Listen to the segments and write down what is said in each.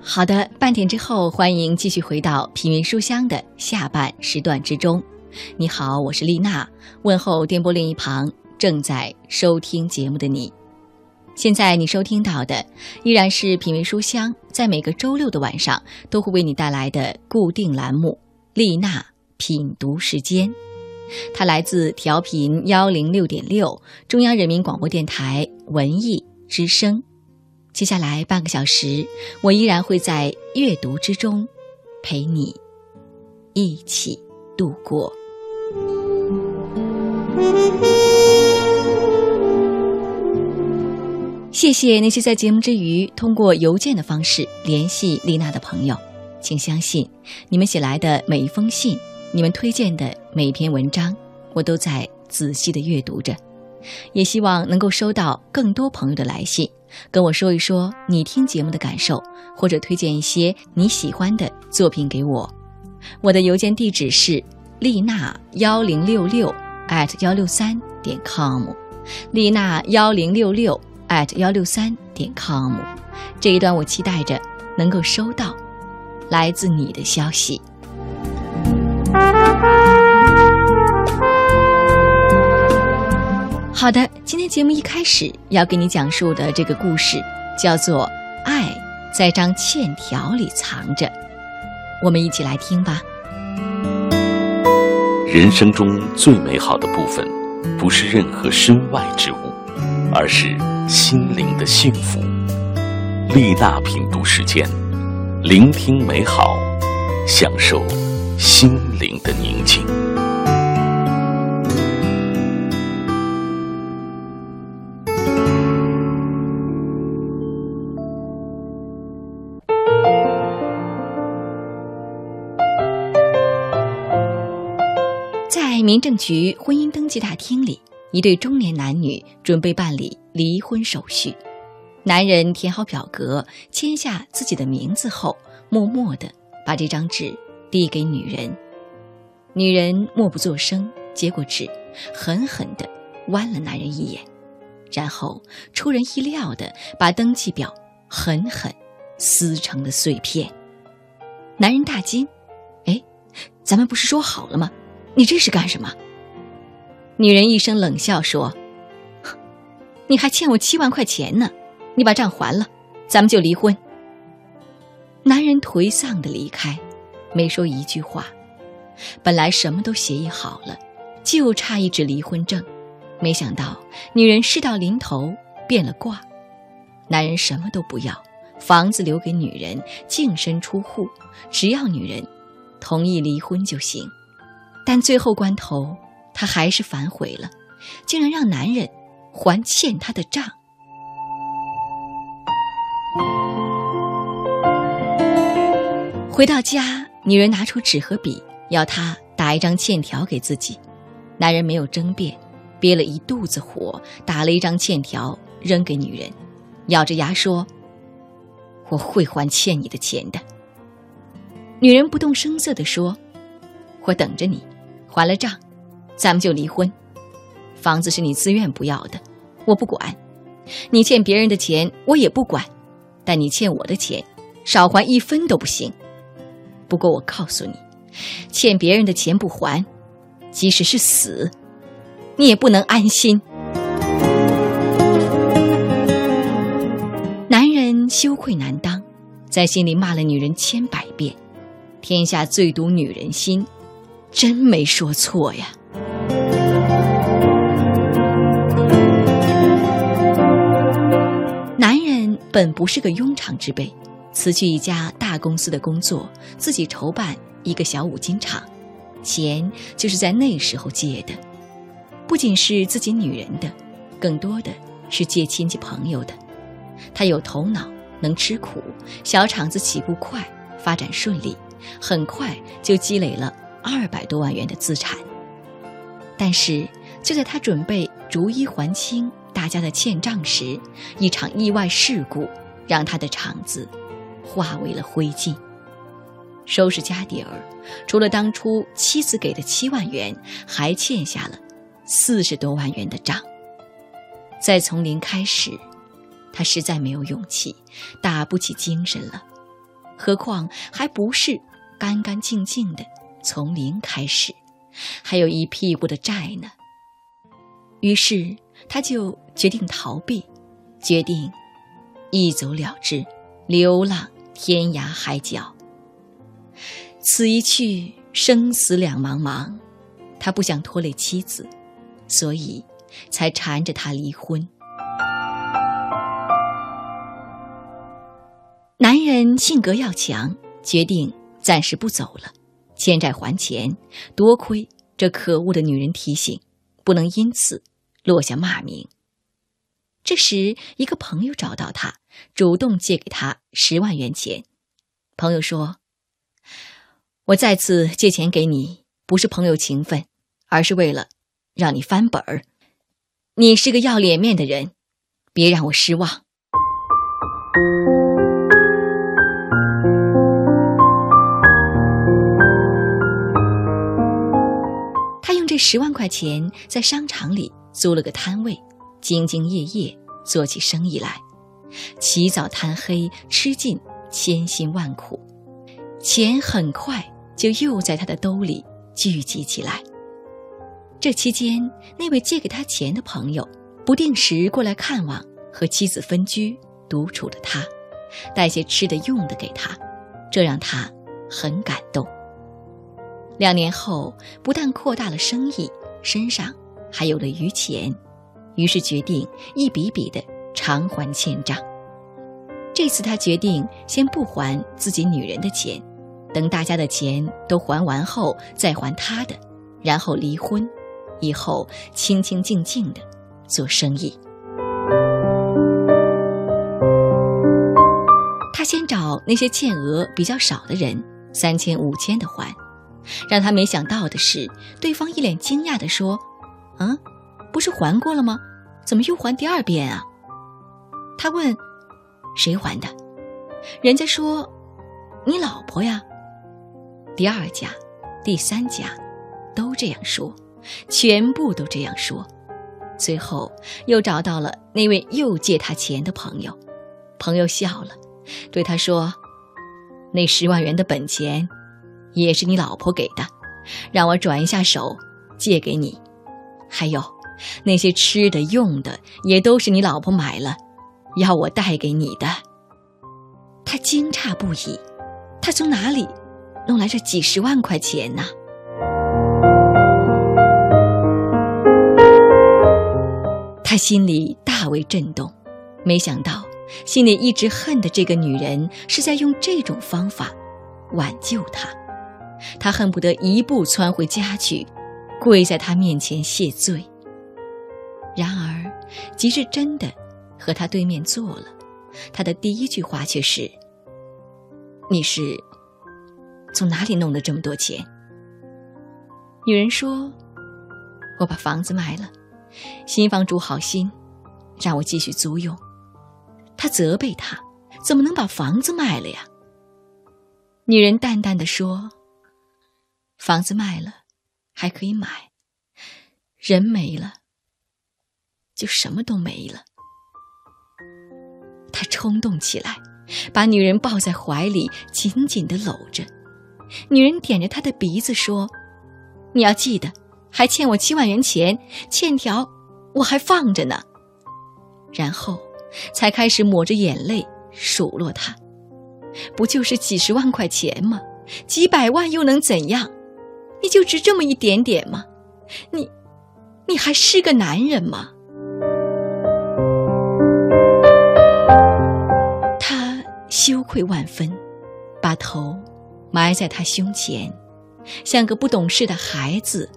好的，半点之后，欢迎继续回到品味书香的下半时段之中。你好，我是丽娜，问候电波另一旁正在收听节目的你。现在你收听到的依然是品味书香，在每个周六的晚上都会为你带来的固定栏目——丽娜品读时间。它来自调频幺零六点六，中央人民广播电台文艺之声。接下来半个小时，我依然会在阅读之中陪你一起度过。谢谢那些在节目之余通过邮件的方式联系丽娜的朋友，请相信，你们写来的每一封信，你们推荐的每一篇文章，我都在仔细的阅读着，也希望能够收到更多朋友的来信。跟我说一说你听节目的感受，或者推荐一些你喜欢的作品给我。我的邮件地址是丽娜幺零六六 at 幺六三点 com，丽娜幺零六六 at 幺六三点 com。这一段我期待着能够收到来自你的消息。好的，今天节目一开始要给你讲述的这个故事叫做《爱在张欠条里藏着》，我们一起来听吧。人生中最美好的部分，不是任何身外之物，而是心灵的幸福。丽娜品读时间，聆听美好，享受心灵的宁静。在民政局婚姻登记大厅里，一对中年男女准备办理离婚手续。男人填好表格，签下自己的名字后，默默地把这张纸递给女人。女人默不作声，接过纸，狠狠地剜了男人一眼，然后出人意料地把登记表狠狠撕成了碎片。男人大惊：“哎，咱们不是说好了吗？”你这是干什么？女人一声冷笑说：“你还欠我七万块钱呢，你把账还了，咱们就离婚。”男人颓丧的离开，没说一句话。本来什么都协议好了，就差一纸离婚证，没想到女人事到临头变了卦。男人什么都不要，房子留给女人，净身出户，只要女人同意离婚就行。但最后关头，他还是反悔了，竟然让男人还欠他的账。回到家，女人拿出纸和笔，要他打一张欠条给自己。男人没有争辩，憋了一肚子火，打了一张欠条扔给女人，咬着牙说：“我会还欠你的钱的。”女人不动声色地说：“我等着你。”还了账，咱们就离婚。房子是你自愿不要的，我不管。你欠别人的钱我也不管，但你欠我的钱，少还一分都不行。不过我告诉你，欠别人的钱不还，即使是死，你也不能安心。男人羞愧难当，在心里骂了女人千百遍：天下最毒女人心。真没说错呀！男人本不是个庸常之辈，辞去一家大公司的工作，自己筹办一个小五金厂，钱就是在那时候借的，不仅是自己女人的，更多的是借亲戚朋友的。他有头脑，能吃苦，小厂子起步快，发展顺利，很快就积累了。二百多万元的资产，但是就在他准备逐一还清大家的欠账时，一场意外事故让他的厂子化为了灰烬。收拾家底儿，除了当初妻子给的七万元，还欠下了四十多万元的账。再从零开始，他实在没有勇气，打不起精神了。何况还不是干干净净的从零开始，还有一屁股的债呢。于是他就决定逃避，决定一走了之，流浪天涯海角。此一去，生死两茫茫，他不想拖累妻子，所以才缠着他离婚。男人性格要强，决定暂时不走了，欠债还钱。多亏这可恶的女人提醒，不能因此落下骂名。这时，一个朋友找到他，主动借给他十万元钱。朋友说：“我再次借钱给你，不是朋友情分，而是为了让你翻本儿。你是个要脸面的人，别让我失望。”十万块钱在商场里租了个摊位，兢兢业业做起生意来，起早贪黑，吃尽千辛万苦，钱很快就又在他的兜里聚集起来。这期间，那位借给他钱的朋友不定时过来看望，和妻子分居独处的他，带些吃的用的给他，这让他很感动。两年后，不但扩大了生意，身上还有了余钱，于是决定一笔笔的偿还欠账。这次他决定先不还自己女人的钱，等大家的钱都还完后再还他的，然后离婚，以后清清静静的做生意。他先找那些欠额比较少的人，三千五千的还。让他没想到的是，对方一脸惊讶地说：“嗯，不是还过了吗？怎么又还第二遍啊？”他问：“谁还的？”人家说：“你老婆呀。”第二家、第三家都这样说，全部都这样说。最后又找到了那位又借他钱的朋友，朋友笑了，对他说：“那十万元的本钱。”也是你老婆给的，让我转一下手，借给你。还有那些吃的用的，也都是你老婆买了，要我带给你的。他惊诧不已，他从哪里弄来这几十万块钱呢？他心里大为震动，没想到心里一直恨的这个女人是在用这种方法挽救他。他恨不得一步窜回家去，跪在他面前谢罪。然而，即使真的和他对面坐了，他的第一句话却是：“你是从哪里弄的这么多钱？”女人说：“我把房子卖了，新房主好心让我继续租用。”他责备他：“怎么能把房子卖了呀？”女人淡淡的说。房子卖了，还可以买；人没了，就什么都没了。他冲动起来，把女人抱在怀里，紧紧的搂着。女人点着他的鼻子说：“你要记得，还欠我七万元钱，欠条我还放着呢。”然后才开始抹着眼泪数落他：“不就是几十万块钱吗？几百万又能怎样？”你就值这么一点点吗？你，你还是个男人吗？他羞愧万分，把头埋在他胸前，像个不懂事的孩子，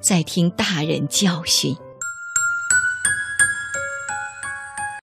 在听大人教训。